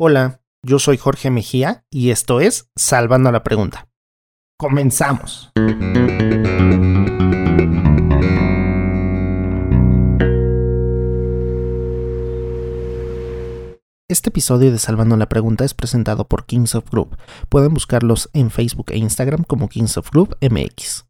Hola, yo soy Jorge Mejía y esto es Salvando la Pregunta. Comenzamos. Este episodio de Salvando la Pregunta es presentado por Kings of Group. Pueden buscarlos en Facebook e Instagram como Kings of Group MX.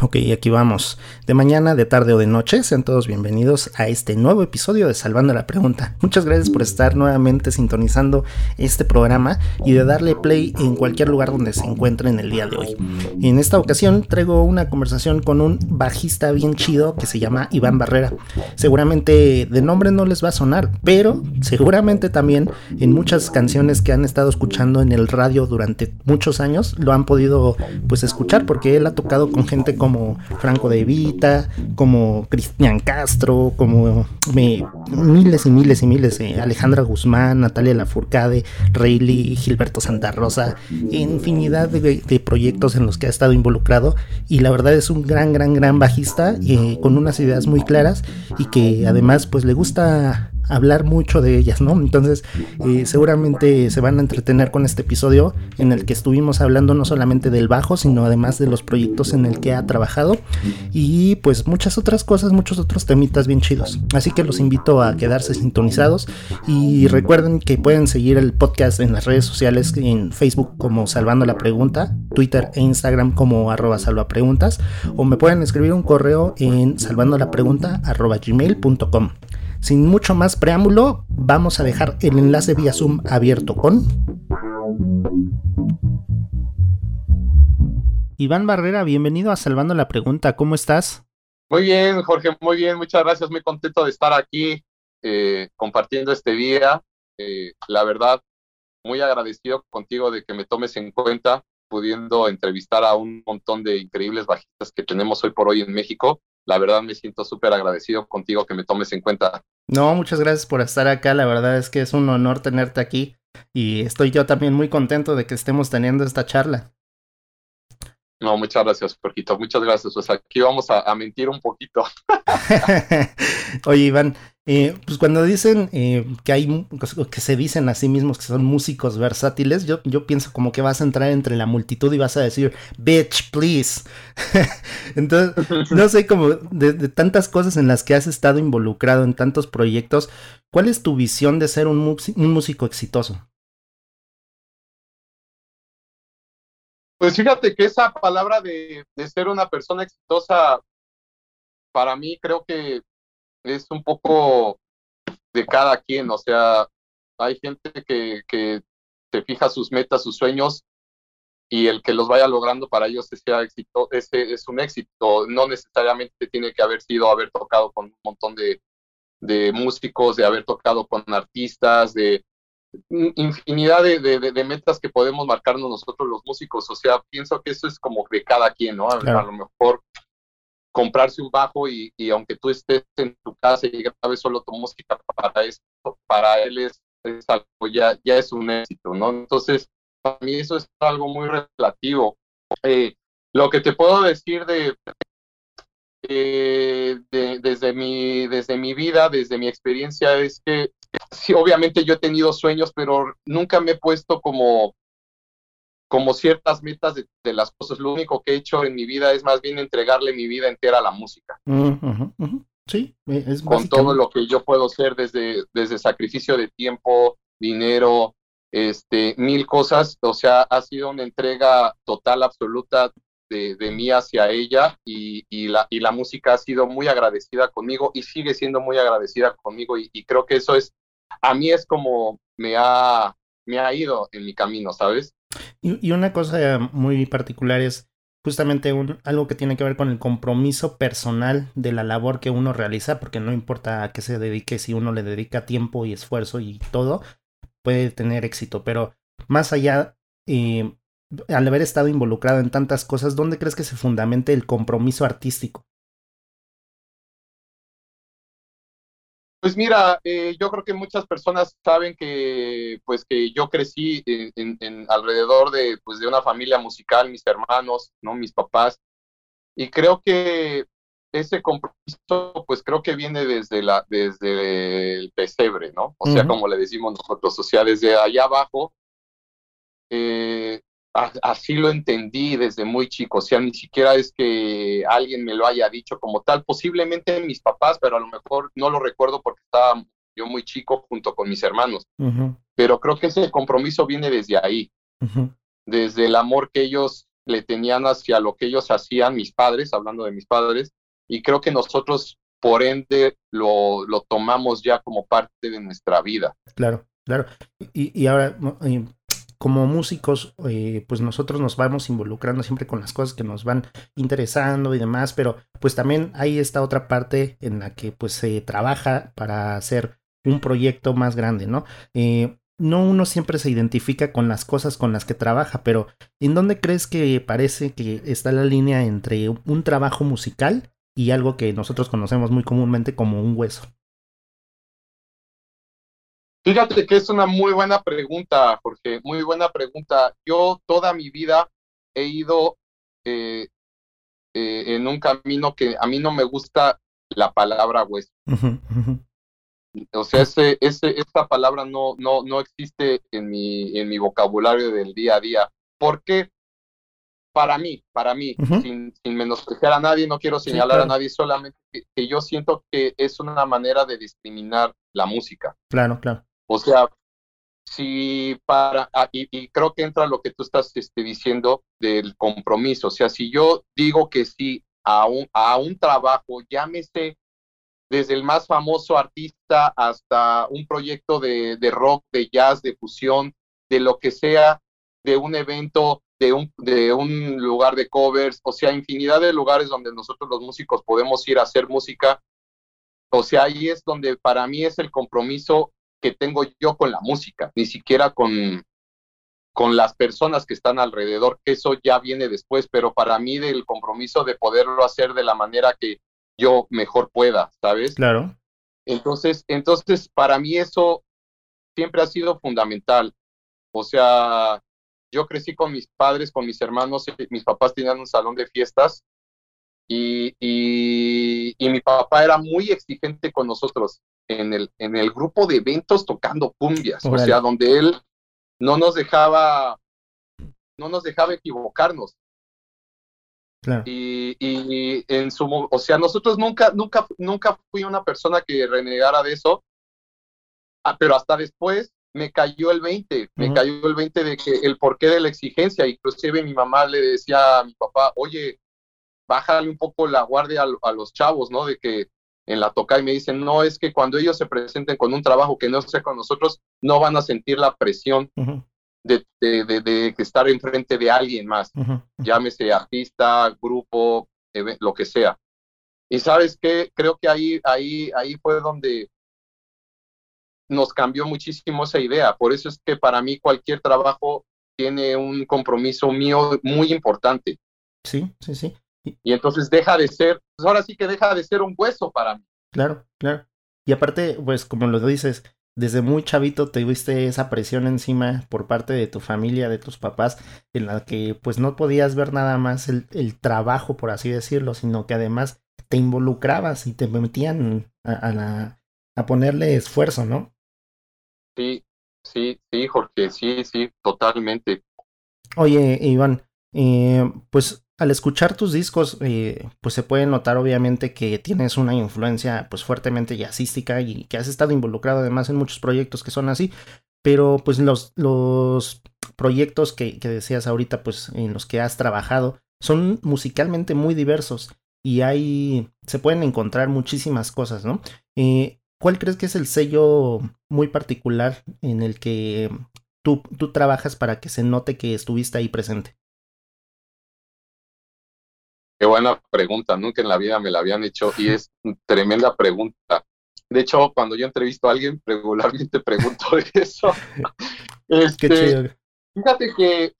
Ok, aquí vamos. De mañana, de tarde o de noche, sean todos bienvenidos a este nuevo episodio de Salvando la Pregunta. Muchas gracias por estar nuevamente sintonizando este programa y de darle play en cualquier lugar donde se encuentren el día de hoy. En esta ocasión traigo una conversación con un bajista bien chido que se llama Iván Barrera. Seguramente de nombre no les va a sonar, pero seguramente también en muchas canciones que han estado escuchando en el radio durante muchos años lo han podido pues escuchar porque él ha tocado con gente como como Franco de Vita, como Cristian Castro, como miles y miles y miles, eh, Alejandra Guzmán, Natalia Lafourcade, Rayleigh, Gilberto Santa Rosa, infinidad de, proyectos en los que ha estado involucrado. Y la verdad es un gran, gran, gran bajista eh, con unas ideas muy claras y que además pues le gusta hablar mucho de ellas, ¿no? Entonces, eh, seguramente se van a entretener con este episodio en el que estuvimos hablando no solamente del bajo, sino además de los proyectos en el que ha trabajado y pues muchas otras cosas, muchos otros temitas bien chidos. Así que los invito a quedarse sintonizados y recuerden que pueden seguir el podcast en las redes sociales, en Facebook como Salvando la Pregunta, Twitter e Instagram como arroba salvapreguntas o me pueden escribir un correo en salvando la pregunta arroba gmail.com. Sin mucho más preámbulo, vamos a dejar el enlace vía Zoom abierto con... Iván Barrera, bienvenido a Salvando la Pregunta, ¿cómo estás? Muy bien, Jorge, muy bien, muchas gracias, muy contento de estar aquí eh, compartiendo este día. Eh, la verdad, muy agradecido contigo de que me tomes en cuenta, pudiendo entrevistar a un montón de increíbles bajistas que tenemos hoy por hoy en México la verdad me siento súper agradecido contigo que me tomes en cuenta. No, muchas gracias por estar acá, la verdad es que es un honor tenerte aquí y estoy yo también muy contento de que estemos teniendo esta charla. No, muchas gracias, Jorgito. Muchas gracias. Sea, aquí vamos a, mentir un poquito. Oye, Iván, eh, pues cuando dicen eh, que hay, que se dicen a sí mismos que son músicos versátiles, yo, yo pienso como que vas a entrar entre la multitud y vas a decir, bitch, please. Entonces, no sé, como de, de, tantas cosas en las que has estado involucrado en tantos proyectos, ¿cuál es tu visión de ser un, un músico exitoso? Pues fíjate que esa palabra de, ser una persona exitosa, para mí creo que es un poco de cada quien, o sea, hay gente que, que se fija sus metas, sus sueños, y el que los vaya logrando para ellos sea éxito, ese es un éxito. No necesariamente tiene que haber sido haber tocado con un montón de, de músicos, de haber tocado con artistas, de, infinidad de, de, metas que podemos marcarnos nosotros los músicos. O sea, pienso que eso es como de cada quien, ¿no? A lo mejor comprarse un bajo y, y, aunque tú estés en tu casa y grabes solo tu música para eso, para él es, algo, ya, ya es un éxito, ¿no? Entonces, para mí eso es algo muy relativo. Eh, lo que te puedo decir de, eh, de, desde, mi, desde mi vida, desde mi experiencia, es que sí, obviamente yo he tenido sueños, pero nunca me he puesto como, como ciertas metas de, las cosas. Lo único que he hecho en mi vida es más bien entregarle mi vida entera a la música. Sí, es Con todo lo que yo puedo hacer desde, desde sacrificio de tiempo, dinero, este, mil cosas. O sea, ha sido una entrega total, absoluta de, de mí hacia ella y, y, la, y la música ha sido muy agradecida conmigo y sigue siendo muy agradecida conmigo y, y creo que eso es a mí es como me ha, me ha ido en mi camino, ¿sabes? Y, una cosa muy particular es justamente un, algo que tiene que ver con el compromiso personal de la labor que uno realiza, porque no importa a qué se dedique, si uno le dedica tiempo y esfuerzo y todo, puede tener éxito, pero más allá, eh, al haber estado involucrado en tantas cosas, ¿dónde crees que se fundamente el compromiso artístico? Pues mira, eh, yo creo que muchas personas saben que, pues, que yo crecí en, alrededor de, pues, de una familia musical, mis hermanos, no, mis papás, y creo que ese compromiso, pues creo que viene desde, la, desde el pesebre, ¿no? O sea, como le decimos nosotros, o sea, desde allá abajo, eh, así lo entendí desde muy chico, o sea, ni siquiera es que alguien me lo haya dicho como tal, posiblemente mis papás, pero a lo mejor no lo recuerdo porque estaba yo muy chico junto con mis hermanos, pero creo que ese compromiso viene desde ahí, desde el amor que ellos le tenían hacia lo que ellos hacían, mis padres, hablando de mis padres, y creo que nosotros, por ende, lo, lo tomamos ya como parte de nuestra vida. Claro, claro. Y, y ahora, como músicos, eh, pues nosotros nos vamos involucrando siempre con las cosas que nos van interesando y demás, pero pues también hay esta otra parte en la que pues se trabaja para hacer un proyecto más grande, ¿no? Eh, no uno siempre se identifica con las cosas con las que trabaja, pero ¿en dónde crees que parece que está la línea entre un trabajo musical y algo que nosotros conocemos muy comúnmente como un hueso? Fíjate que es una muy buena pregunta, Jorge, muy buena pregunta. Yo toda mi vida he ido eh, eh, en un camino que a mí no me gusta la palabra hueso. O sea, ese, ese, esta palabra no, no, no existe en mi, en mi vocabulario del día a día. ¿Por qué? Para mí, para mí, sin, sin, menospreciar a nadie, no quiero señalar a nadie, solamente que, yo siento que es una manera de discriminar la música. Claro, claro. O sea, si para, ah, y, creo que entra lo que tú estás este, diciendo del compromiso, o sea, si yo digo que sí a un, a un trabajo, llámese desde el más famoso artista hasta un proyecto de, de rock, de jazz, de fusión, de lo que sea, de un evento, de un, de un lugar de covers, o sea, infinidad de lugares donde nosotros los músicos podemos ir a hacer música. O sea, ahí es donde para mí es el compromiso que tengo yo con la música, ni siquiera con, con las personas que están alrededor, que eso ya viene después, pero para mí del compromiso de poderlo hacer de la manera que yo mejor pueda, ¿sabes? Claro. Entonces, entonces para mí eso siempre ha sido fundamental. O sea, yo crecí con mis padres, con mis hermanos, mis papás tenían un salón de fiestas y, y, y mi papá era muy exigente con nosotros en el, en el grupo de eventos tocando cumbias, o sea, donde él no nos dejaba, no nos dejaba equivocarnos. Y, y, en su, o sea, nosotros nunca, nunca, nunca fui una persona que renegara de eso, ah, pero hasta después me cayó el 20, me cayó el 20 de que el porqué de la exigencia, inclusive mi mamá le decía a mi papá, oye, bájale un poco la guardia a, a los chavos, ¿no? De que en la toca y me dicen, no, es que cuando ellos se presenten con un trabajo que no sea con nosotros, no van a sentir la presión de, de, de, estar enfrente de alguien más, llámese artista, grupo, lo que sea. Y sabes qué, creo que ahí, ahí, ahí fue donde nos cambió muchísimo esa idea. Por eso es que para mí cualquier trabajo tiene un compromiso mío muy importante. Sí, sí, sí. Y entonces deja de ser, pues ahora sí que deja de ser un hueso para mí. Claro, claro. Y aparte, pues como lo dices, desde muy chavito te tuviste esa presión encima por parte de tu familia, de tus papás, en la que pues no podías ver nada más el, el trabajo, por así decirlo, sino que además te involucrabas y te metían a, la, a ponerle esfuerzo, ¿no? Sí, sí, sí, Jorge, sí, sí, totalmente. Oye, Iván, eh, pues al escuchar tus discos, eh, pues se puede notar obviamente que tienes una influencia pues fuertemente jazzística y que has estado involucrado además en muchos proyectos que son así, pero pues los, los proyectos que, que decías ahorita pues en los que has trabajado son musicalmente muy diversos y ahí se pueden encontrar muchísimas cosas, ¿no? Eh, ¿Cuál crees que es el sello muy particular en el que tú, tú trabajas para que se note que estuviste ahí presente? Qué buena pregunta, nunca en la vida me la habían hecho y es tremenda pregunta. De hecho, cuando yo entrevisto a alguien, regularmente pregunto eso. Este, fíjate que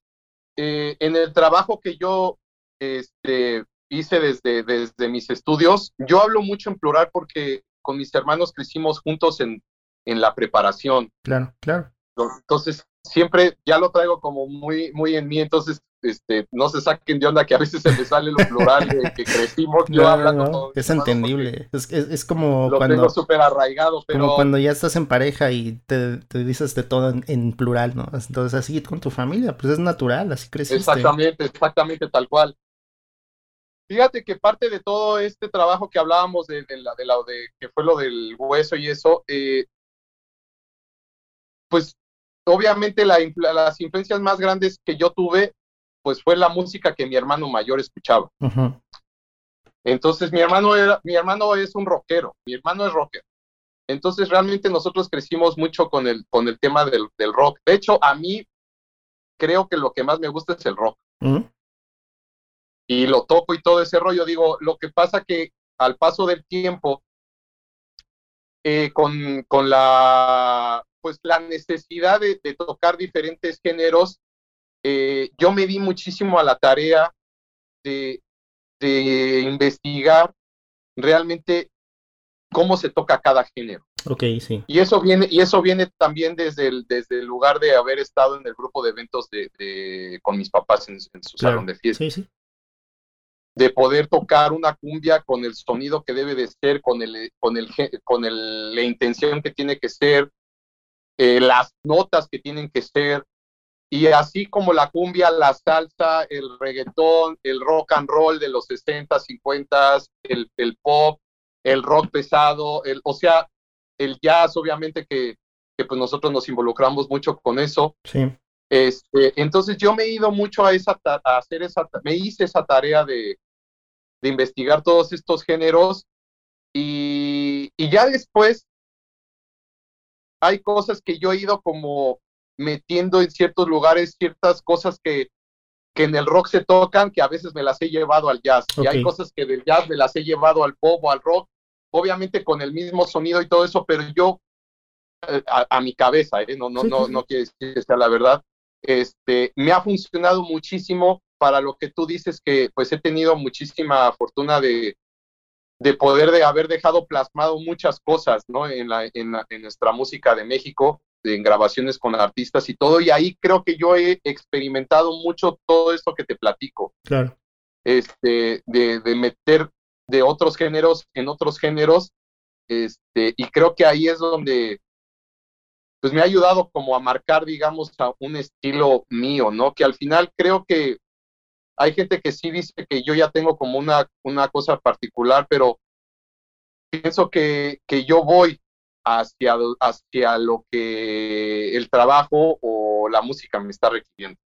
eh, en el trabajo que yo este, hice desde, desde mis estudios, yo hablo mucho en plural porque con mis hermanos crecimos juntos en, en la preparación. Claro, claro. Entonces, siempre ya lo traigo como muy, muy en mí. Entonces, este, no se saquen de onda que a veces se me sale lo plural de que crecimos yo hablando. es entendible, es, es, como lo cuando... tengo súper arraigado, pero... Como cuando ya estás en pareja y te, te dices de todo en, plural, ¿no? Entonces así con tu familia, pues es natural, así creciste. Exactamente, exactamente tal cual. Fíjate que parte de todo este trabajo que hablábamos de, la, de, la, de que fue lo del hueso y eso, eh, pues obviamente la, las influencias más grandes que yo tuve, pues fue la música que mi hermano mayor escuchaba. Entonces mi hermano era, mi hermano es un rockero, mi hermano es rocker. Entonces realmente nosotros crecimos mucho con el, con el tema del, del rock. De hecho, a mí creo que lo que más me gusta es el rock y lo toco y todo ese rollo. Digo, lo que pasa que al paso del tiempo, eh, con, con, la, pues, la necesidad de, tocar diferentes géneros, eh, yo me di muchísimo a la tarea de, de investigar realmente cómo se toca cada género. Ok, sí. Y eso viene, y eso viene también desde el, desde el lugar de haber estado en el grupo de eventos de, con mis papás en, su salón de fiesta. Sí, sí de poder tocar una cumbia con el sonido que debe de ser, con, el, con, el, con el, la intención que tiene que ser, eh, las notas que tienen que ser, y así como la cumbia, la salsa, el reggaetón, el rock and roll de los 60, 50, el, el pop, el rock pesado, el, o sea, el jazz, obviamente que, que pues nosotros nos involucramos mucho con eso. Sí. Este, entonces yo me he ido mucho a, esa, a hacer esa, me hice esa tarea de, de investigar todos estos géneros y, y ya después hay cosas que yo he ido como metiendo en ciertos lugares, ciertas cosas que, que en el rock se tocan, que a veces me las he llevado al jazz. Y hay cosas que del jazz me las he llevado al pop o al rock, obviamente con el mismo sonido y todo eso, pero yo, eh, a, mi cabeza, ¿eh? no, no, no, no quiere decir que sea la verdad, este, me ha funcionado muchísimo para lo que tú dices que pues he tenido muchísima fortuna de, de poder de haber dejado plasmado muchas cosas, ¿no? En, la, en, en, nuestra música de México, en grabaciones con artistas y todo, y ahí creo que yo he experimentado mucho todo esto que te platico. Claro. Este, de, de meter de otros géneros en otros géneros, este, y creo que ahí es donde pues me ha ayudado como a marcar, digamos, a un estilo mío, ¿no? Que al final creo que hay gente que sí dice que yo ya tengo como una, una cosa particular, pero pienso que, que yo voy hacia, hacia lo que el trabajo o la música me está requiriendo.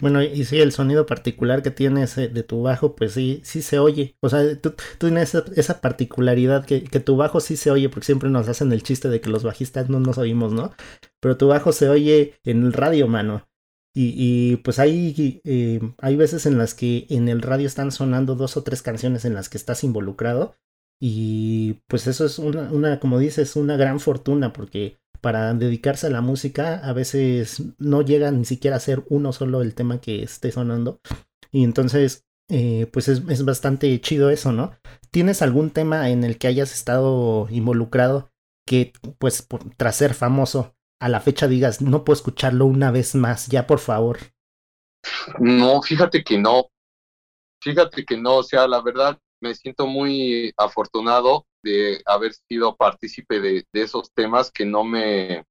Bueno, y sí, el sonido particular que tienes eh, de tu bajo, pues sí, sí se oye. O sea, tú, tienes esa, particularidad que, que, tu bajo sí se oye, porque siempre nos hacen el chiste de que los bajistas no nos oímos, ¿no? Pero tu bajo se oye en el radio, mano. Y, pues hay, eh, hay veces en las que en el radio están sonando dos o tres canciones en las que estás involucrado. Y pues eso es una, una, como dices, una gran fortuna porque para dedicarse a la música a veces no llega ni siquiera a ser uno solo el tema que esté sonando. Y entonces, eh, pues es, es, bastante chido eso, ¿no? ¿Tienes algún tema en el que hayas estado involucrado que, pues, tras ser famoso, a la fecha digas, no puedo escucharlo una vez más, ya por favor? No, fíjate que no. Fíjate que no, o sea, la verdad me siento muy afortunado de haber sido partícipe de, esos temas que no me...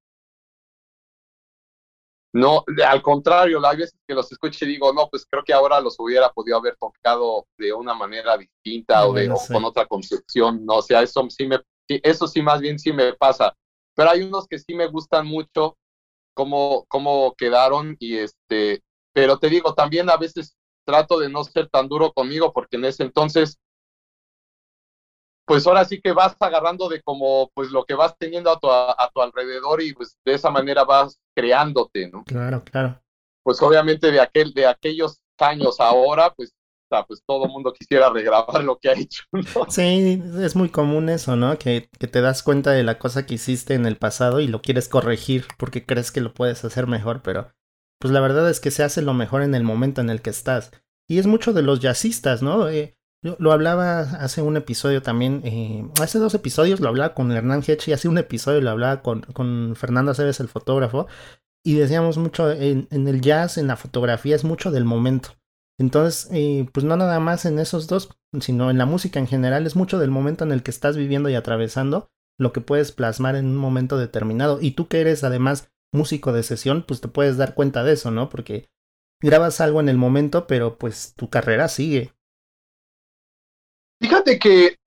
No, al contrario, hay veces que los escucho y digo, no, pues creo que ahora los hubiera podido haber tocado de una manera distinta o, de, con otra concepción, no, o sea, eso sí me, eso sí más bien sí me pasa. Pero hay unos que sí me gustan mucho cómo, cómo quedaron y este, pero te digo, también a veces trato de no ser tan duro conmigo porque en ese entonces, pues ahora sí que vas agarrando de como, pues lo que vas teniendo a tu, a, tu alrededor y pues de esa manera vas creándote, ¿no? Claro, claro. Pues obviamente de aquel, de aquellos años ahora, pues pues todo el mundo quisiera regrabar lo que ha hecho. Sí, es muy común eso, ¿no? Que, que, te das cuenta de la cosa que hiciste en el pasado y lo quieres corregir porque crees que lo puedes hacer mejor, pero pues la verdad es que se hace lo mejor en el momento en el que estás. Y es mucho de los jazzistas, ¿no? Eh, lo hablaba hace un episodio también, eh, hace dos episodios lo hablaba con Hernán Hedge y hace un episodio lo hablaba con, con Fernando Aceves, el fotógrafo, y decíamos mucho en, en el jazz, en la fotografía, es mucho del momento Entonces, eh, pues no nada más en esos dos, sino en la música en general, es mucho del momento en el que estás viviendo y atravesando lo que puedes plasmar en un momento determinado. Y tú que eres además músico de sesión, pues te puedes dar cuenta de eso, ¿no? Porque grabas algo en el momento, pero pues tu carrera sigue. Fíjate que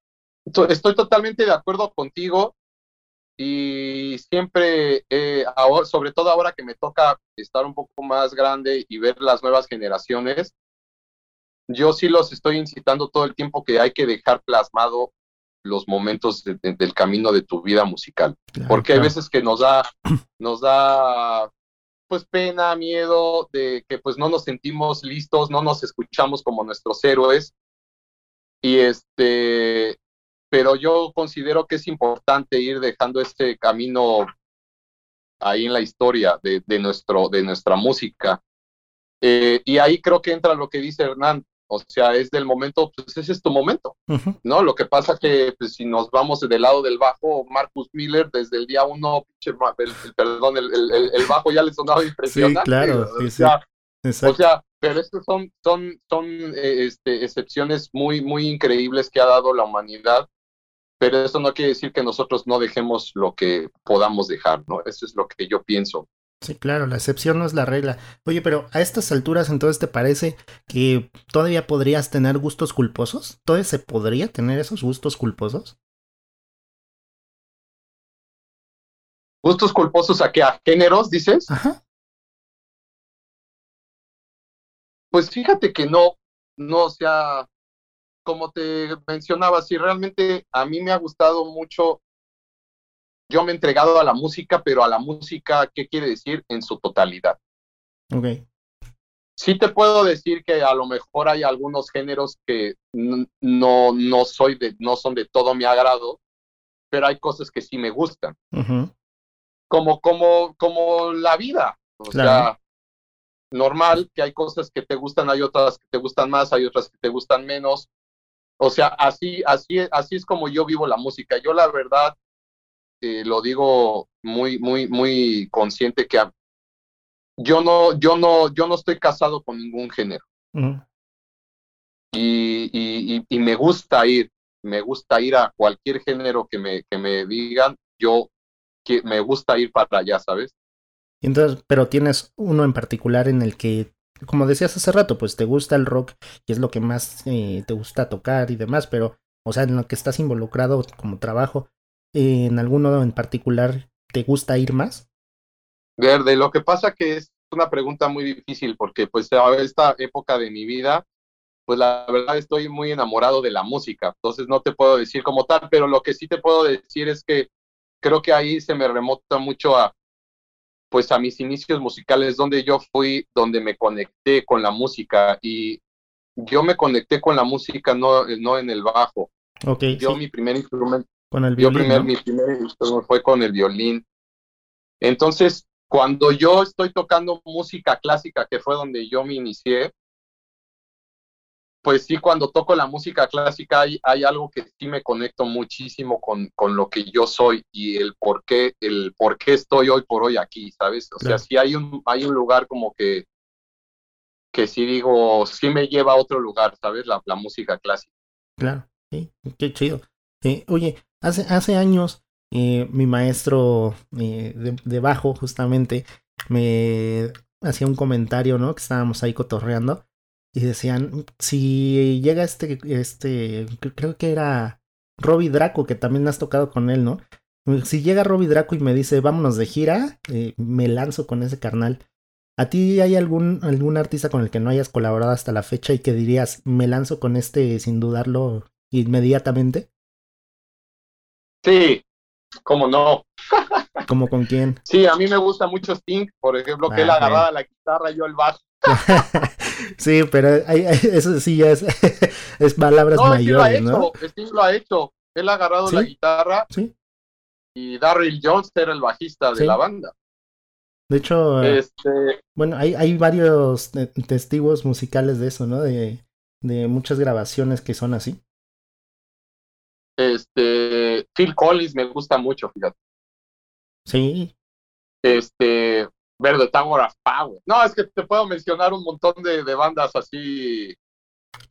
estoy totalmente de acuerdo contigo y siempre, eh, ahora, sobre todo ahora que me toca estar un poco más grande y ver las nuevas generaciones, yo sí los estoy incitando todo el tiempo que hay que dejar plasmado los momentos del camino de tu vida musical, porque hay veces que nos da, nos da pues pena, miedo de que pues no nos sentimos listos, no nos escuchamos como nuestros héroes y este pero yo considero que es importante ir dejando este camino ahí en la historia de, nuestro, de nuestra música. Eh, y ahí creo que entra lo que dice Hernán, o sea, es del momento, pues ese es tu momento, ¿no? Lo que pasa que pues, si nos vamos del lado del bajo, Marcus Miller desde el día uno, perdón, el, bajo ya le sonaba impresionante. Sí, claro, o, sea, o sea, pero estos son, son, son eh, este, excepciones muy, muy increíbles que ha dado la humanidad pero eso no quiere decir que nosotros no dejemos lo que podamos dejar, ¿no? Eso es lo que yo pienso. Sí, claro, la excepción no es la regla. Oye, pero a estas alturas entonces te parece que todavía podrías tener gustos culposos? ¿Todavía se podría tener esos gustos culposos? ¿Gustos culposos a qué? ¿A géneros, dices? Ajá. Pues fíjate que no, no, o sea, como te mencionaba, si realmente a mí me ha gustado mucho, yo me he entregado a la música, pero a la música, ¿qué quiere decir? En su totalidad. Ok. Sí te puedo decir que a lo mejor hay algunos géneros que no, no, soy de, no son de todo mi agrado, pero hay cosas que sí me gustan. como, como, como la vida. O sea, normal que hay cosas que te gustan, hay otras que te gustan más, hay otras que te gustan menos. O sea, así, así, así es como yo vivo la música. Yo la verdad eh, lo digo muy, muy, muy consciente que yo no, yo no, yo no estoy casado con ningún género. y, y, y, me gusta ir, me gusta ir a cualquier género que me, que me digan, yo que me gusta ir para allá, ¿sabes? Entonces, pero tienes uno en particular en el que como decías hace rato, pues te gusta el rock y es lo que más eh, te gusta tocar y demás, pero, o sea, en lo que estás involucrado como trabajo, ¿en alguno en particular te gusta ir más? Verde, lo que pasa que es una pregunta muy difícil porque pues a esta época de mi vida, pues la verdad estoy muy enamorado de la música, entonces no te puedo decir como tal, pero lo que sí te puedo decir es que creo que ahí se me remota mucho a, pues a mis inicios musicales, donde yo fui, donde me conecté con la música y yo me conecté con la música no, no en el bajo. Okay, yo mi primer instrumento, con el violín, yo mi primer instrumento fue con el violín. Entonces, cuando yo estoy tocando música clásica, que fue donde yo me inicié, pues sí, cuando toco la música clásica hay, hay algo que sí me conecto muchísimo con, con, lo que yo soy y el por qué, el por qué estoy hoy por hoy aquí, ¿sabes? O sea, sí hay un, hay un lugar como que, que sí digo, sí me lleva a otro lugar, ¿sabes? La, la música clásica. Claro, sí, qué chido. Eh, oye, hace, hace años eh, mi maestro eh, de, de bajo justamente me hacía un comentario, ¿no? Que estábamos ahí cotorreando y decían, si llega este, este, creo que era Robbie Draco, que también has tocado con él, ¿no? Si llega Robbie Draco y me dice, vámonos de gira, eh, me lanzo con ese carnal. ¿A ti hay algún, algún artista con el que no hayas colaborado hasta la fecha y que dirías, me lanzo con este sin dudarlo inmediatamente? Sí, cómo no. ¿Cómo con quién? Sí, a mí me gusta mucho Sting, por ejemplo, que él ah, agarraba la guitarra y yo el bajo. sí, pero eso sí ya es, es palabras mayores, ¿no? Sting lo ha hecho. Él ha agarrado la guitarra ¿Sí? y Darryl Jones era el bajista de la banda. De hecho, este... bueno, hay, hay varios testigos musicales de eso, ¿no? De, de muchas grabaciones que son así. Este, Phil Collins me gusta mucho, fíjate. Sí. Este, Verde Tower of Power. No, es que te puedo mencionar un montón de, bandas así.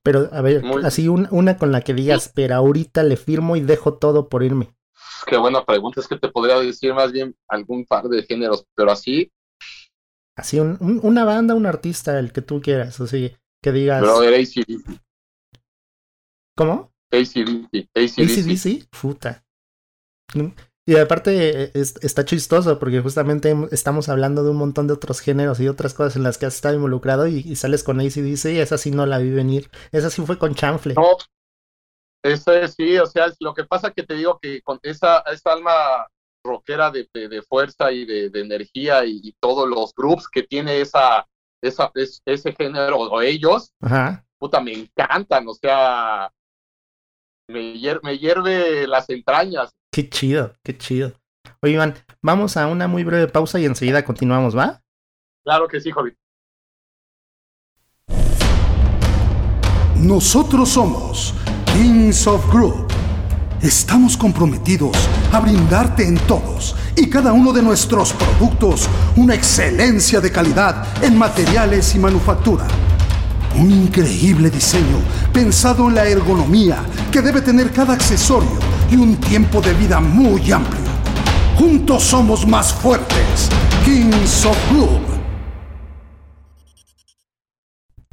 Pero, a ver, así una con la que digas, pero ahorita le firmo y dejo todo por irme. Qué buena pregunta, es que te podría decir más bien algún par de géneros, pero así. Así, una banda, un artista, el que tú quieras, así, que digas. Pero ACDC. ¿Cómo? ACDC. ACDC. Puta. Y aparte está chistoso porque justamente estamos hablando de un montón de otros géneros y otras cosas en las que has estado involucrado y, sales con ACDC y esa sí no la vi venir. Esa sí fue con chanfle. No, esa sí, o sea, lo que pasa que te digo que con esa, esa alma rockera de, de, fuerza y de, de energía y, todos los groups que tiene esa, esa, ese género o ellos, Ajá. puta, me encantan, o sea, me, me hierve las entrañas. Qué chido, qué chido. Oye, Iván, vamos a una muy breve pausa y enseguida continuamos, ¿va? Claro que sí, Jovi. Nosotros somos Kings of Group. Estamos comprometidos a brindarte en todos y cada uno de nuestros productos una excelencia de calidad en materiales y manufactura un increíble diseño pensado en la ergonomía que debe tener cada accesorio y un tiempo de vida muy amplio. Juntos somos más fuertes. Kings of Club.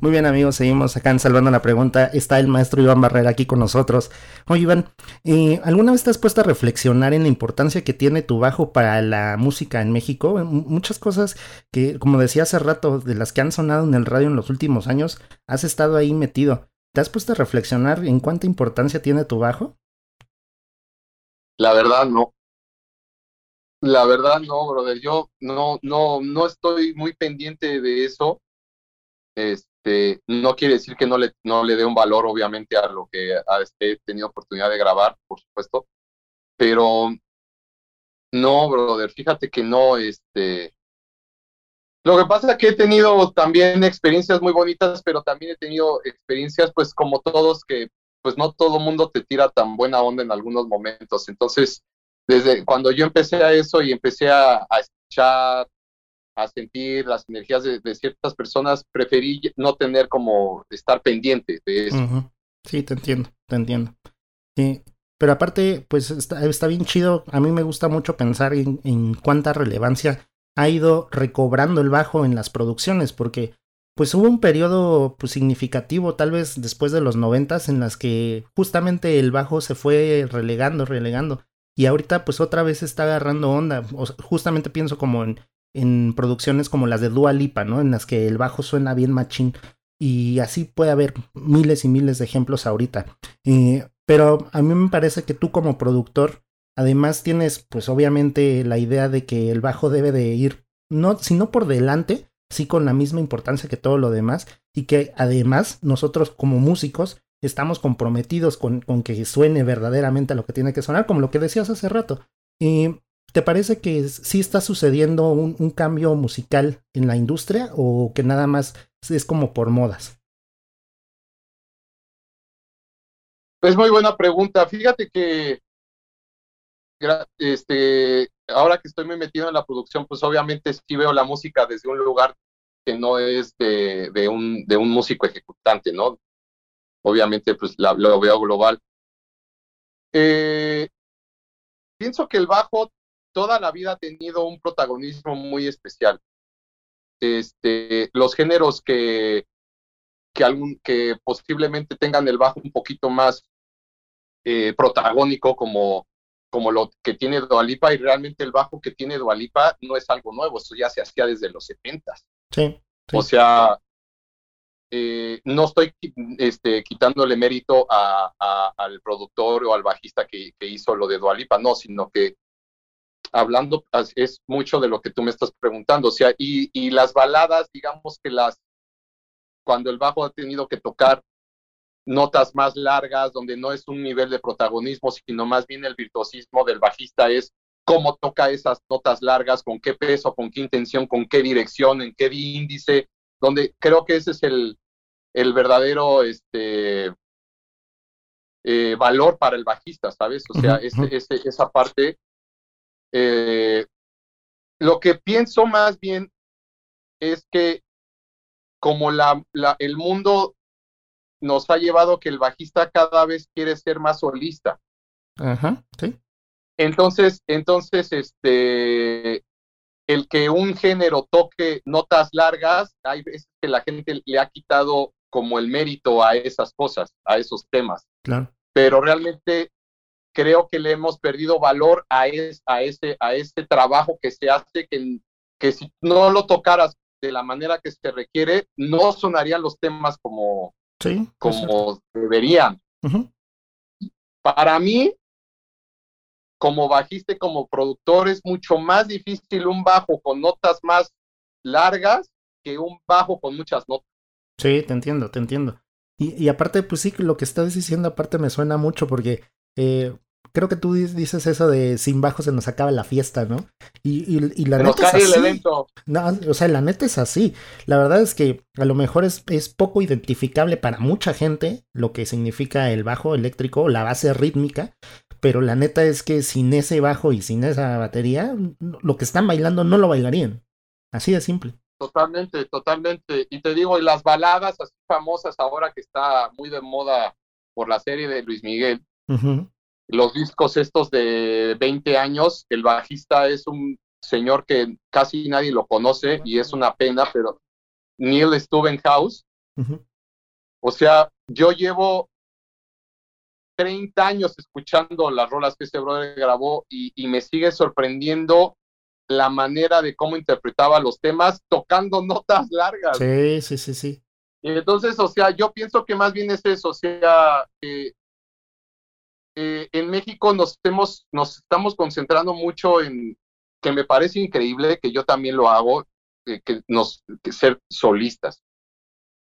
Muy bien amigos, seguimos acá en Salvando la Pregunta. Está el maestro Iván Barrera aquí con nosotros. Oye Iván, eh, ¿alguna vez te has puesto a reflexionar en la importancia que tiene tu bajo para la música en México? Muchas cosas que, como decía hace rato, de las que han sonado en el radio en los últimos años, has estado ahí metido. ¿Te has puesto a reflexionar en cuánta importancia tiene tu bajo? La verdad no. La verdad no, brother. Yo no, no, no estoy muy pendiente de eso. Este, no quiere decir que no le, no le dé un valor, obviamente, a lo que he tenido oportunidad de grabar, por supuesto, pero no, brother, fíjate que no, este, lo que pasa es que he tenido también experiencias muy bonitas, pero también he tenido experiencias, pues como todos, que pues no todo mundo te tira tan buena onda en algunos momentos. Entonces, desde cuando yo empecé a eso y empecé a, a escuchar a sentir las energías de, ciertas personas, preferí no tener como estar pendiente de eso. Sí, te entiendo, te entiendo. Sí, pero aparte, pues está, está, bien chido. A mí me gusta mucho pensar en, en cuánta relevancia ha ido recobrando el bajo en las producciones, porque pues hubo un periodo pues, significativo, tal vez después de los noventas, en las que justamente el bajo se fue relegando, relegando. Y ahorita pues otra vez está agarrando onda. justamente pienso como en, en producciones como las de Dua Lipa, ¿no? En las que el bajo suena bien machín. Y así puede haber miles y miles de ejemplos ahorita. Eh, pero a mí me parece que tú como productor, además tienes, pues obviamente, la idea de que el bajo debe de ir, no, sino por delante, sí con la misma importancia que todo lo demás. Y que además nosotros como músicos estamos comprometidos con, con que suene verdaderamente a lo que tiene que sonar, como lo que decías hace rato. Y ¿Te parece que sí está sucediendo un, cambio musical en la industria o que nada más es como por modas? Es muy buena pregunta. Fíjate que este, ahora que estoy muy metido en la producción, pues obviamente sí veo la música desde un lugar que no es de, un, músico ejecutante, ¿no? Obviamente, pues lo veo global. Eh, pienso que el bajo toda la vida ha tenido un protagonismo muy especial. Este, los géneros que, que, algún, que posiblemente tengan el bajo un poquito más eh, protagónico como, como lo que tiene Dualipa y realmente el bajo que tiene Dualipa no es algo nuevo, eso ya se hacía desde los 70. Sí, O sea, eh, no estoy este, quitándole mérito a, al productor o al bajista que, que, hizo lo de Dualipa, no, sino que hablando, es mucho de lo que tú me estás preguntando, o sea, y, y las baladas, digamos que las, cuando el bajo ha tenido que tocar notas más largas, donde no es un nivel de protagonismo, sino más bien el virtuosismo del bajista es cómo toca esas notas largas, con qué peso, con qué intención, con qué dirección, en qué índice, donde creo que ese es el, el verdadero este, eh, valor para el bajista, ¿sabes? O sea, esa parte eh, lo que pienso más bien es que como la, la, el mundo nos ha llevado que el bajista cada vez quiere ser más solista. Ajá, sí. Entonces, entonces, este, el que un género toque notas largas, hay veces que la gente le ha quitado como el mérito a esas cosas, a esos temas. Claro. Pero realmente creo que le hemos perdido valor a, es, a, ese, a ese trabajo que se hace, que, que si no lo tocaras de la manera que se requiere, no sonarían los temas como, sí, como deberían. Para mí, como bajista y como productor, es mucho más difícil un bajo con notas más largas que un bajo con muchas notas. Sí, te entiendo, te entiendo. Y, y aparte, pues sí, lo que estás diciendo aparte me suena mucho porque eh, creo que tú dices eso de sin bajo se nos acaba la fiesta, ¿no? Y, y, la neta es así. El No, o sea, la neta es así. La verdad es que a lo mejor es, es, poco identificable para mucha gente lo que significa el bajo eléctrico, la base rítmica, pero la neta es que sin ese bajo y sin esa batería, lo que están bailando no lo bailarían. Así de simple. Totalmente, totalmente. Y te digo, y las baladas así famosas ahora que está muy de moda por la serie de Luis Miguel, los discos estos de 20 años, el bajista es un señor que casi nadie lo conoce y es una pena, pero Neil Stubenhouse. O sea, yo llevo 30 años escuchando las rolas que ese brother grabó y, y, me sigue sorprendiendo la manera de cómo interpretaba los temas tocando notas largas. Sí, sí, sí, sí. Y entonces, o sea, yo pienso que más bien es eso, o sea, eh, eh, en México nos, estemos, nos estamos concentrando mucho en, que me parece increíble, que yo también lo hago, eh, que nos, ser solistas.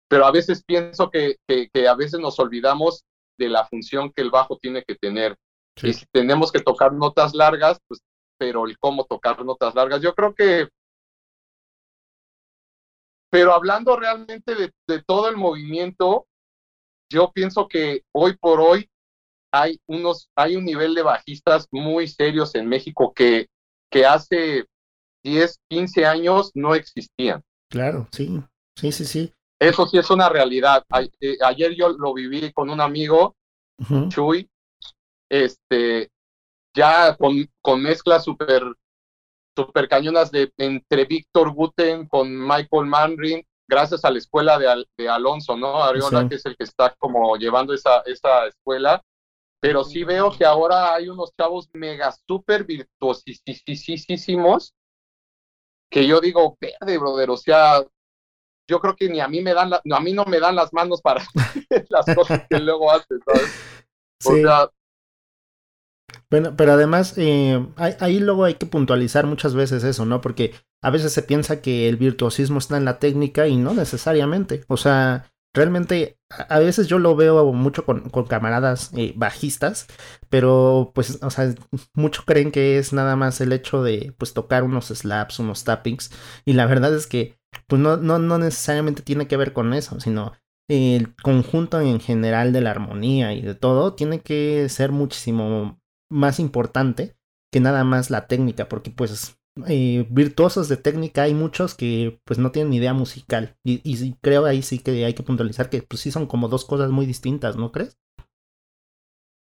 Pero a veces pienso que, que, a veces nos olvidamos de la función que el bajo tiene que tener. Y si tenemos que tocar notas largas, pues, pero el cómo tocar notas largas, yo creo que pero hablando realmente de, de, todo el movimiento, yo pienso que hoy por hoy hay unos, hay un nivel de bajistas muy serios en México que, que hace 10, 15 años no existían. Claro, sí, sí, sí, sí. Eso sí es una realidad. Eh, ayer yo lo viví con un amigo, Chuy, este, ya con, con mezclas súper super cañonas de, entre Víctor Guten con Michael Manrin, gracias a la escuela de, de Alonso, ¿no? Ariola, que es el que está como llevando esa, esa escuela pero sí veo que ahora hay unos chavos mega súper virtuosísimos que yo digo, verde, brother, o sea, yo creo que ni a mí me dan, a mí no me dan las manos para las cosas que luego hace, ¿sabes? O sea, bueno, pero además, eh, ahí luego hay que puntualizar muchas veces eso, ¿no? Porque a veces se piensa que el virtuosismo está en la técnica y no necesariamente. O sea, realmente a veces yo lo veo mucho con, camaradas eh, bajistas, pero pues, o sea, muchos creen que es nada más el hecho de pues tocar unos slaps, unos tappings, y la verdad es que pues no, no, no necesariamente tiene que ver con eso, sino el conjunto en general de la armonía y de todo tiene que ser muchísimo más importante que nada más la técnica, porque pues eh, virtuosos de técnica hay muchos que pues no tienen idea musical y, creo ahí sí que hay que puntualizar que pues sí son como dos cosas muy distintas, ¿no crees?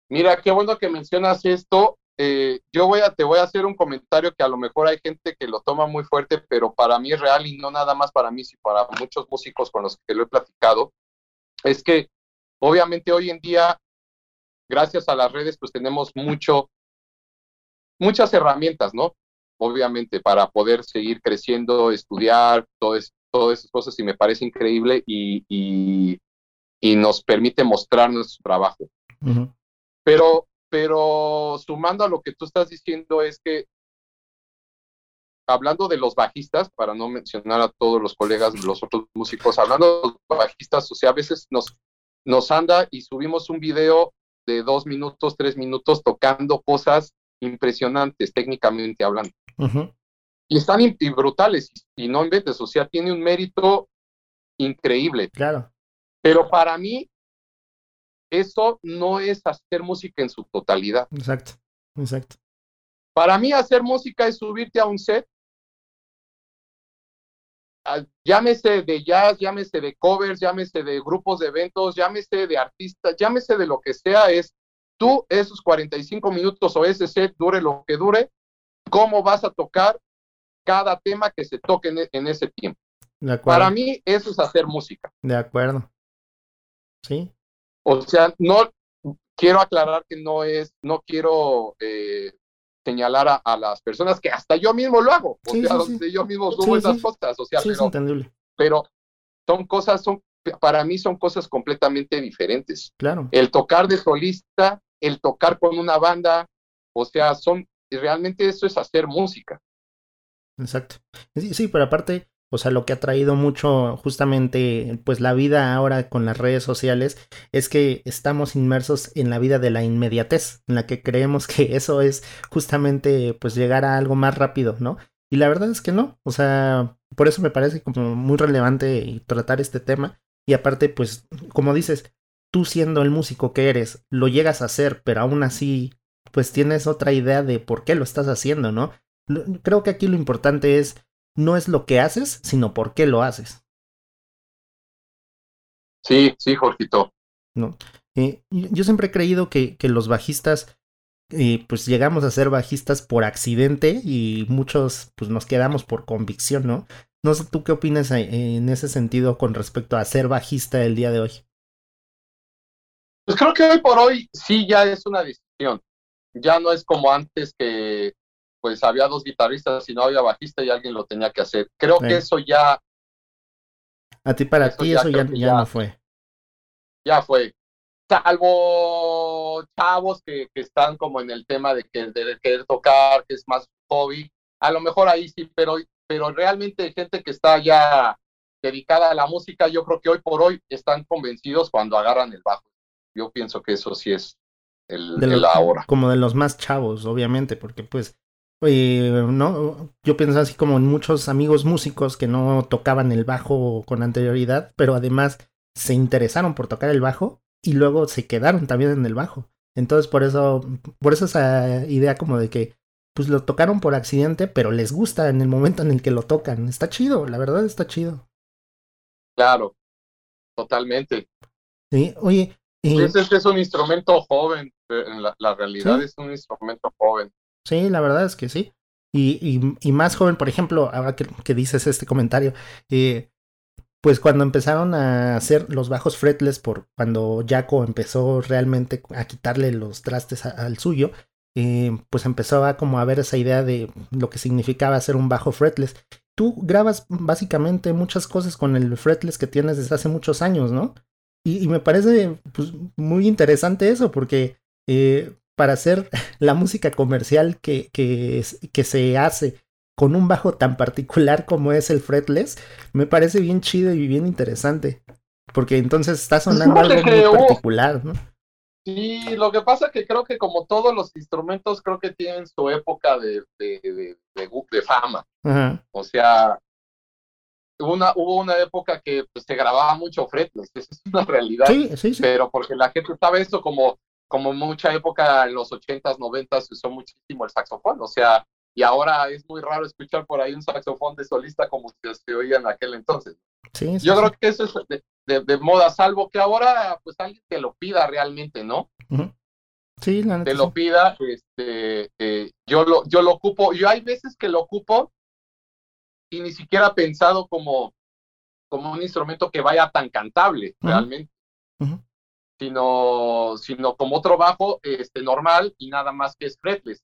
Mira, qué bueno que mencionas esto. Eh, yo voy a, te voy a hacer un comentario que a lo mejor hay gente que lo toma muy fuerte, pero para mí es real y no nada más para mí, sino para muchos músicos con los que lo he platicado. Es que obviamente hoy en día, gracias a las redes, pues tenemos mucho, muchas herramientas, ¿no? Obviamente, para poder seguir creciendo, estudiar, todo todas esas cosas, y me parece increíble y, y, nos permite mostrar nuestro trabajo. Pero, pero sumando a lo que tú estás diciendo es que, hablando de los bajistas, para no mencionar a todos los colegas, los otros músicos, hablando de los bajistas, o sea, a veces nos, nos anda y subimos un video de dos minutos, tres minutos tocando cosas impresionantes técnicamente hablando. Y están brutales y no inventes, o sea, tiene un mérito increíble. Claro. Pero para mí, eso no es hacer música en su totalidad. Exacto, exacto. Para mí, hacer música es subirte a un set, llámese de jazz, llámese de covers, llámese de grupos de eventos, llámese de artistas, llámese de lo que sea, es tú esos 45 minutos o ese set, dure lo que dure, cómo vas a tocar cada tema que se toque en, ese tiempo. Para mí eso es hacer música. De acuerdo. Sí. O sea, no quiero aclarar que no es, no quiero eh, señalar a, las personas que hasta yo mismo lo hago, o sea, yo mismo subo esas cosas, o sea, pero, pero son cosas, son, para mí son cosas completamente diferentes. Claro. El tocar de solista, el tocar con una banda, o sea, son, realmente eso es hacer música. Exacto. Sí, sí, pero aparte, o sea, lo que ha traído mucho justamente pues la vida ahora con las redes sociales es que estamos inmersos en la vida de la inmediatez, en la que creemos que eso es justamente pues llegar a algo más rápido, ¿no? Y la verdad es que no, o sea, por eso me parece como muy relevante tratar este tema y aparte pues como dices, tú siendo el músico que eres, lo llegas a hacer, pero aún así pues tienes otra idea de por qué lo estás haciendo, ¿no? Creo que aquí lo importante es no es lo que haces, sino por qué lo haces. Sí, sí, Jorgito. No. Eh, yo siempre he creído que, que los bajistas, eh, pues llegamos a ser bajistas por accidente y muchos pues nos quedamos por convicción, ¿no? No sé tú qué opinas eh, en ese sentido con respecto a ser bajista el día de hoy. Pues creo que hoy por hoy sí ya es una decisión. Ya no es como antes que pues había dos guitarristas y no había bajista y alguien lo tenía que hacer. Creo que eso ya... A ti para ti eso ya, ya, no fue. Ya fue. Salvo chavos que, que están como en el tema de, que, de querer tocar, que es más hobby. A lo mejor ahí sí, pero, pero realmente gente que está ya dedicada a la música, yo creo que hoy por hoy están convencidos cuando agarran el bajo. Yo pienso que eso sí es el, de el ahora. Como de los más chavos, obviamente, porque pues eh, no, yo pienso así como en muchos amigos músicos que no tocaban el bajo con anterioridad, pero además se interesaron por tocar el bajo y luego se quedaron también en el bajo. Entonces por eso, por eso esa idea como de que pues lo tocaron por accidente, pero les gusta en el momento en el que lo tocan. Está chido, la verdad está chido. Claro, totalmente. Sí, oye. Este es un instrumento joven, en la, realidad es un instrumento joven. Sí, la verdad es que sí. Y, y, más joven, por ejemplo, ahora que, dices este comentario, eh, pues cuando empezaron a hacer los bajos fretless, por cuando Jaco empezó realmente a quitarle los trastes al suyo, eh, pues empezó a como a ver esa idea de lo que significaba hacer un bajo fretless. Tú grabas básicamente muchas cosas con el fretless que tienes desde hace muchos años, ¿no? Y, me parece pues, muy interesante eso, porque eh, para hacer la música comercial que, que, que se hace con un bajo tan particular como es el fretless, me parece bien chido y bien interesante. Porque entonces está sonando algo muy particular, ¿no? Sí, lo que pasa es que creo que como todos los instrumentos, creo que tienen su época de, de, de, fama. O sea, una, hubo una época que pues, se grababa mucho fretless, es una realidad. Sí, sí, sí. Pero porque la gente sabe eso como como mucha época en los 80s, 90s se usó muchísimo el saxofón, o sea, y ahora es muy raro escuchar por ahí un saxofón de solista como se oía en aquel entonces. Sí, Yo creo que eso es de, moda, salvo que ahora pues alguien te lo pida realmente, ¿no? Sí, la Te lo pida, este, eh, yo, lo, yo lo ocupo, yo hay veces que lo ocupo y ni siquiera pensado como, como un instrumento que vaya tan cantable, realmente sino, sino como otro bajo este, normal y nada más que es fretless.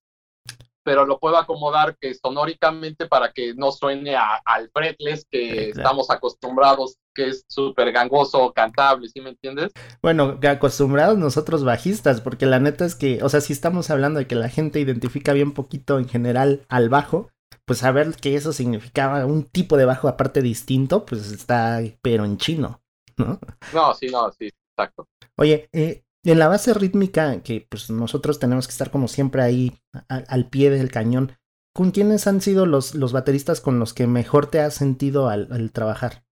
Pero lo puedo acomodar que sonóricamente para que no suene al fretless que estamos acostumbrados, que es súper gangoso, cantable, ¿sí me entiendes? Bueno, acostumbrados nosotros bajistas, porque la neta es que, o sea, si estamos hablando de que la gente identifica bien poquito en general al bajo, pues saber que eso significaba un tipo de bajo aparte distinto, pues está, pero en chino, ¿no? No, sí, no, sí, exacto. Oye, eh, en la base rítmica, que pues nosotros tenemos que estar como siempre ahí al pie del cañón, ¿con quiénes han sido los, los bateristas con los que mejor te has sentido al, trabajar?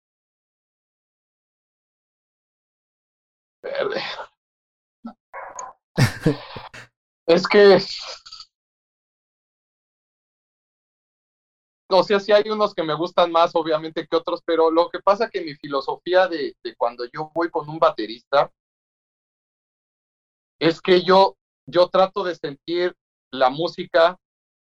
Verde. es que o sea, sí hay unos que me gustan más, obviamente, que otros, pero lo que pasa que mi filosofía de, de cuando yo voy con un baterista es que yo, yo trato de sentir la música,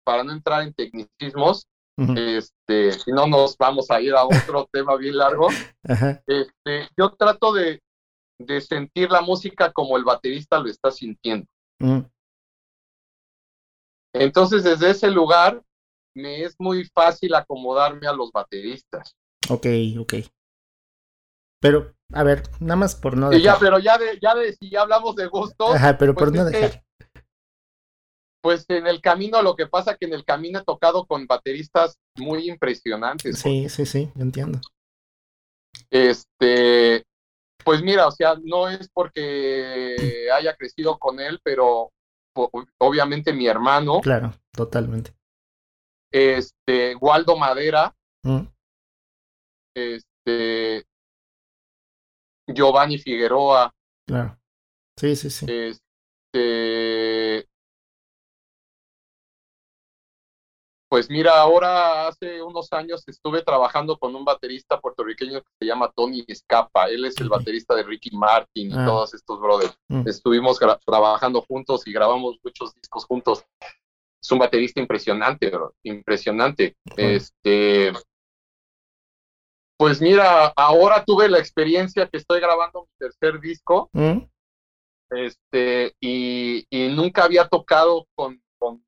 para no entrar en tecnicismos, este, si no nos vamos a ir a otro tema bien largo, Ajá. este, yo trato de, de sentir la música como el baterista lo está sintiendo. Mm, Entonces, desde ese lugar, me es muy fácil acomodarme a los bateristas. Ok, ok. Pero, a ver, nada más por no Y ya, dejar. pero ya de, ya de, si ya hablamos de gustos, Ajá, pero por pues no que- dejar. pues en el camino, lo que pasa que en el camino he tocado con bateristas muy impresionantes. Sí, sí, sí, yo entiendo. Este, pues mira, o sea, no es porque haya crecido con él, pero obviamente mi hermano, Claro, totalmente. Este, Waldo Madera, Mm, este, Giovanni Figueroa, claro. Sí, sí, sí. este, pues mira, ahora hace unos años estuve trabajando con un baterista puertorriqueño que se llama Tony Escapa, él es el baterista de Ricky Martin y Ah. todos estos brothers. Mm, estuvimos trabajando juntos y grabamos muchos discos juntos. Es un baterista impresionante, bro, impresionante. Este, pues mira, ahora tuve la experiencia que estoy grabando mi tercer disco, mm, este, y, y nunca había tocado con, con,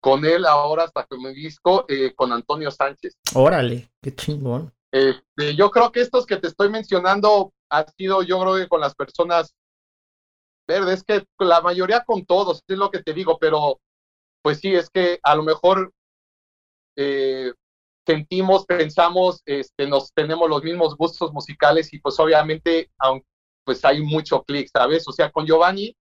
con él ahora hasta que mi disco eh, con Antonio Sánchez. Órale, qué chingón. Este, yo creo que estos que te estoy mencionando ha sido, yo creo que con las personas verdes, que la mayoría con todos, es lo que te digo, pero pues sí, es que a lo mejor eh, sentimos, pensamos, este, nos tenemos los mismos gustos musicales y pues obviamente, aunque pues hay mucho clic, ¿sabes? O sea, con Giovanni,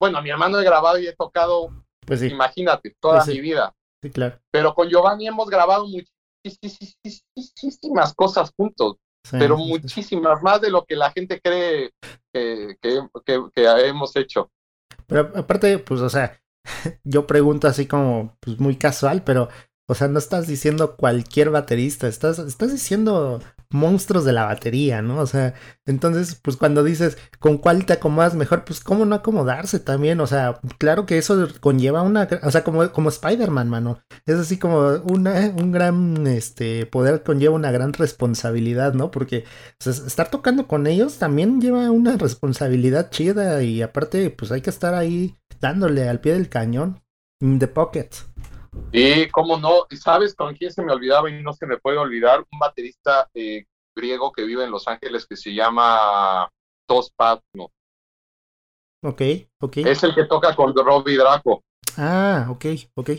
bueno, mi hermano he grabado y he tocado, Pues sí, imagínate, toda sí. mi vida, sí, claro. pero con Giovanni hemos grabado muchísimas cosas juntos Sí, pero muchísimas más de lo que la gente cree que, que, que- que hemos hecho. Pero aparte, pues, o sea, yo pregunto así como, pues, muy casual, pero, o sea, no estás diciendo cualquier baterista, estás, estás diciendo monstruos de la batería, ¿no? O sea, entonces, pues, cuando dices con cuál te acomodas mejor, pues, ¿cómo no acomodarse también? O sea, claro que eso conlleva una, o sea, como, como Spider-Man, mano. Es así como una, un gran, este, poder conlleva una gran responsabilidad, ¿no? Porque estar tocando con ellos también lleva una responsabilidad chida y aparte, pues hay que estar ahí dándole al pie del cañón. In the pocket. Y cómo no, ¿Y ¿sabes con quién se me olvidaba y no se me puede olvidar? Un baterista eh, griego que vive en Los Ángeles que se llama Tos Patno. Ok, ok. Es el que toca con Robbie Draco Ah, ok, ok.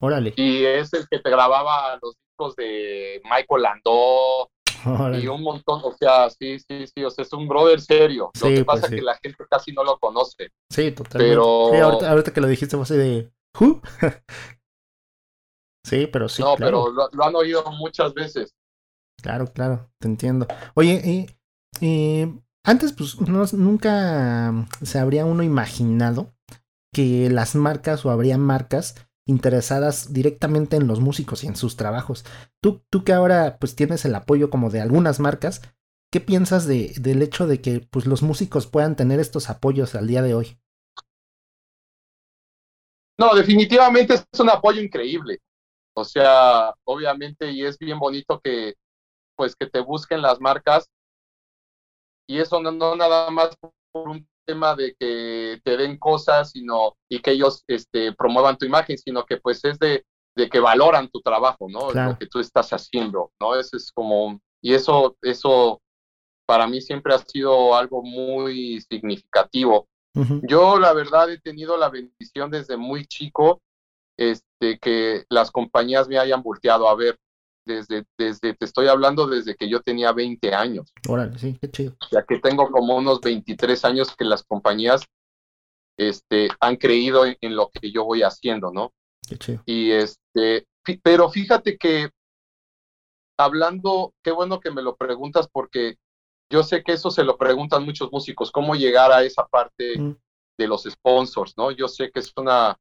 Órale. y es el que te grababa los discos de Michael Landau y un montón, o sea, sí, sí, sí, o sea, es un brother serio. Lo que pues pasa sí. es que la gente casi no lo conoce. Sí, totalmente. pero- Sí, ahorita, ahorita que lo dijiste fue así de... ¿Who? sí, pero sí, no, claro. pero lo, lo han oído muchas veces. Claro, claro, te entiendo. Oye, y, y antes pues no- nunca se habría uno imaginado que las marcas o habría marcas interesadas directamente en los músicos y en sus trabajos. Tú, tú que ahora pues tienes el apoyo como de algunas marcas, ¿qué piensas de, del hecho de que pues los músicos puedan tener estos apoyos al día de hoy? No, definitivamente es un apoyo increíble. O sea, obviamente, y es bien bonito que, pues, que te busquen las marcas. Y eso no, no nada más por un tema de que te den cosas, sino, y que ellos, este, promuevan tu imagen, sino que, pues, es de, de que valoran tu trabajo, ¿no? Claro. Lo que tú estás haciendo, ¿no? Eso es como, y eso, eso, para mí siempre ha sido algo muy significativo. Yo, la verdad, he tenido la bendición desde muy chico, este, que las compañías me hayan volteado a ver. Desde, desde, te estoy hablando desde que yo tenía 20 años, Órale, sí, qué chido. ya que tengo como unos 23 años que las compañías, este, han creído en, en lo que yo voy haciendo, ¿no? Qué chido. Y este, pero fíjate que hablando, qué bueno que me lo preguntas porque yo sé que eso se lo preguntan muchos músicos, cómo llegar a esa parte Mm. de los sponsors, ¿no? Yo sé que es una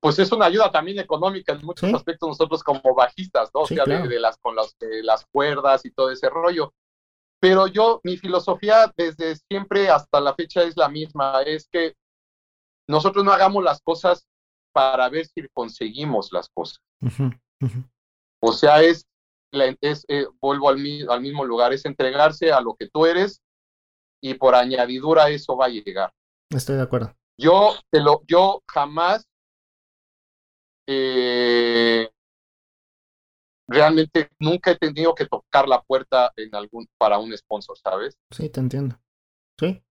pues es una ayuda también económica en muchos Sí. aspectos nosotros como bajistas, ¿no? O Sí, sea, de- claro. de, las con las, de las cuerdas y todo ese rollo. Pero yo, mi filosofía desde siempre hasta la fecha es la misma, es que nosotros no hagamos las cosas para ver si conseguimos las cosas. Ujú, ujú. O sea, es, es eh, vuelvo al, al mismo lugar, es entregarse a lo que tú eres y por añadidura eso va a llegar. Estoy de acuerdo. Yo, te lo, yo jamás eh, realmente nunca he tenido que tocar la puerta en algún para un sponsor, ¿sabes? Sí, te entiendo. Sí.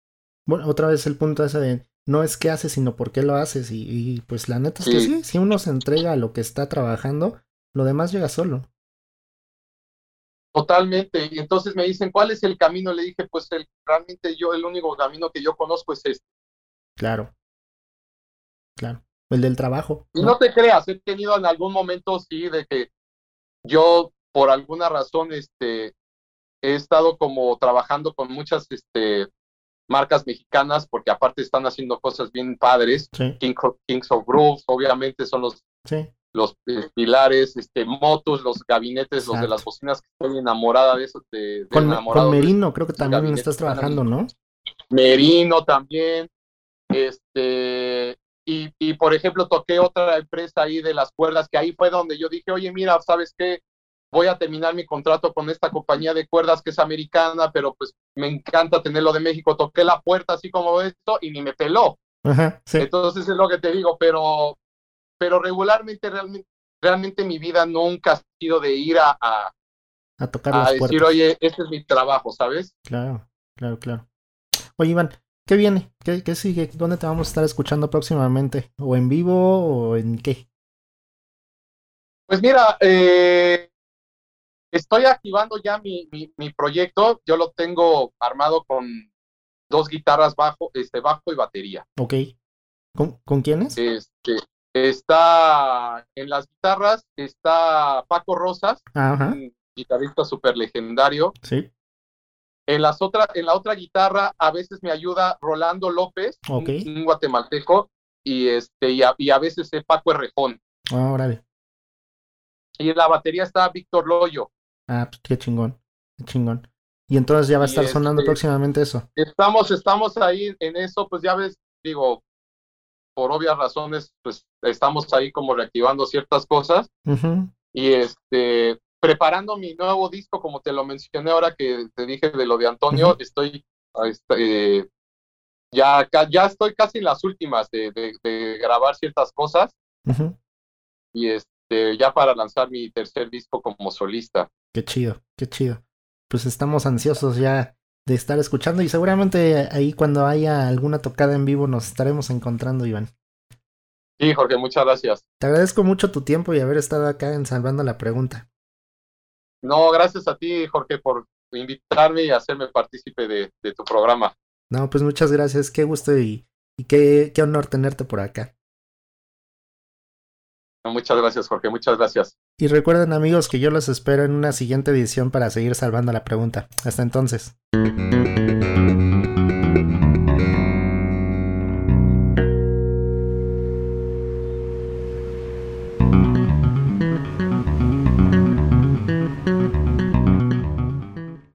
Bueno, otra vez el punto ese de no es qué haces, sino por qué lo haces. Y, y, pues la neta es que Sí. sí, si uno se entrega a lo que está trabajando, lo demás llega solo. Totalmente. Y entonces me dicen, ¿cuál es el camino? Le dije, pues el, realmente yo, el único camino que yo conozco es este. Claro. Claro. El del trabajo. Y ¿no? te creas, he tenido en algún momento, sí, de que yo, por alguna razón, este, he estado como trabajando con muchas, este, marcas mexicanas, porque aparte están haciendo cosas bien padres. Sí, King- Kings of Grooves, obviamente son los, sí. los eh, pilares, este, motos, los gabinetes, los de las bocinas, que estoy enamorada de eso, de, de Con, con de- Merino creo que también estás trabajando, ¿no? Merino también, este, y, y por ejemplo toqué otra empresa ahí de las cuerdas, que ahí fue donde yo dije, oye, mira, ¿sabes qué? Voy a terminar mi contrato con esta compañía de cuerdas que es americana, pero pues me encanta tenerlo de México. Toqué la puerta así como esto y ni me peló. Ajá, sí. Entonces es lo que te digo, pero, pero regularmente, realmente, realmente mi vida nunca ha sido de ir a, a, A tocar a las decir, puertas. oye, este es mi trabajo, ¿sabes? Claro, claro, claro. Oye, Iván, ¿qué viene? ¿Qué, qué sigue? ¿Dónde te vamos a estar escuchando próximamente? ¿O en vivo o en qué? Pues mira, eh, estoy activando ya mi, mi, mi proyecto. Yo lo tengo armado con dos guitarras bajo, este, bajo y batería. Ok. ¿Con, ¿con quiénes? Este, está en las guitarras, está Paco Rosas, Ajá, un guitarrista súper legendario. sí. En, las otra, en la otra guitarra a veces me ayuda Rolando López, un- guatemalteco, y, este, y, a, y a veces eh, Paco Errejón. Ah, órale. Y en la batería está Víctor Loyo. Ah, pues qué chingón, qué chingón. Y entonces ya va a estar sonando este- próximamente eso. Estamos, estamos ahí en eso, pues ya ves, digo, por obvias razones, pues estamos ahí como reactivando ciertas cosas y este, preparando mi nuevo disco, como te lo mencioné ahora que te dije de lo de Antonio, estoy, este, ya, ya estoy casi en las últimas de, de- de grabar ciertas cosas y este, ya para lanzar mi tercer disco como solista. Qué chido, qué chido. Pues estamos ansiosos ya de estar escuchando y seguramente ahí cuando haya alguna tocada en vivo nos estaremos encontrando, Iván. Sí, Jorge, muchas gracias. Te agradezco mucho tu tiempo y haber estado acá en Salvando la Pregunta. No, gracias a ti, Jorge, por invitarme y hacerme partícipe de, de tu programa. No, pues muchas gracias, qué gusto y, y qué, qué honor tenerte por acá. Muchas gracias, Jorge, muchas gracias. Y recuerden amigos que yo los espero en una siguiente edición para seguir salvando la pregunta. Hasta entonces.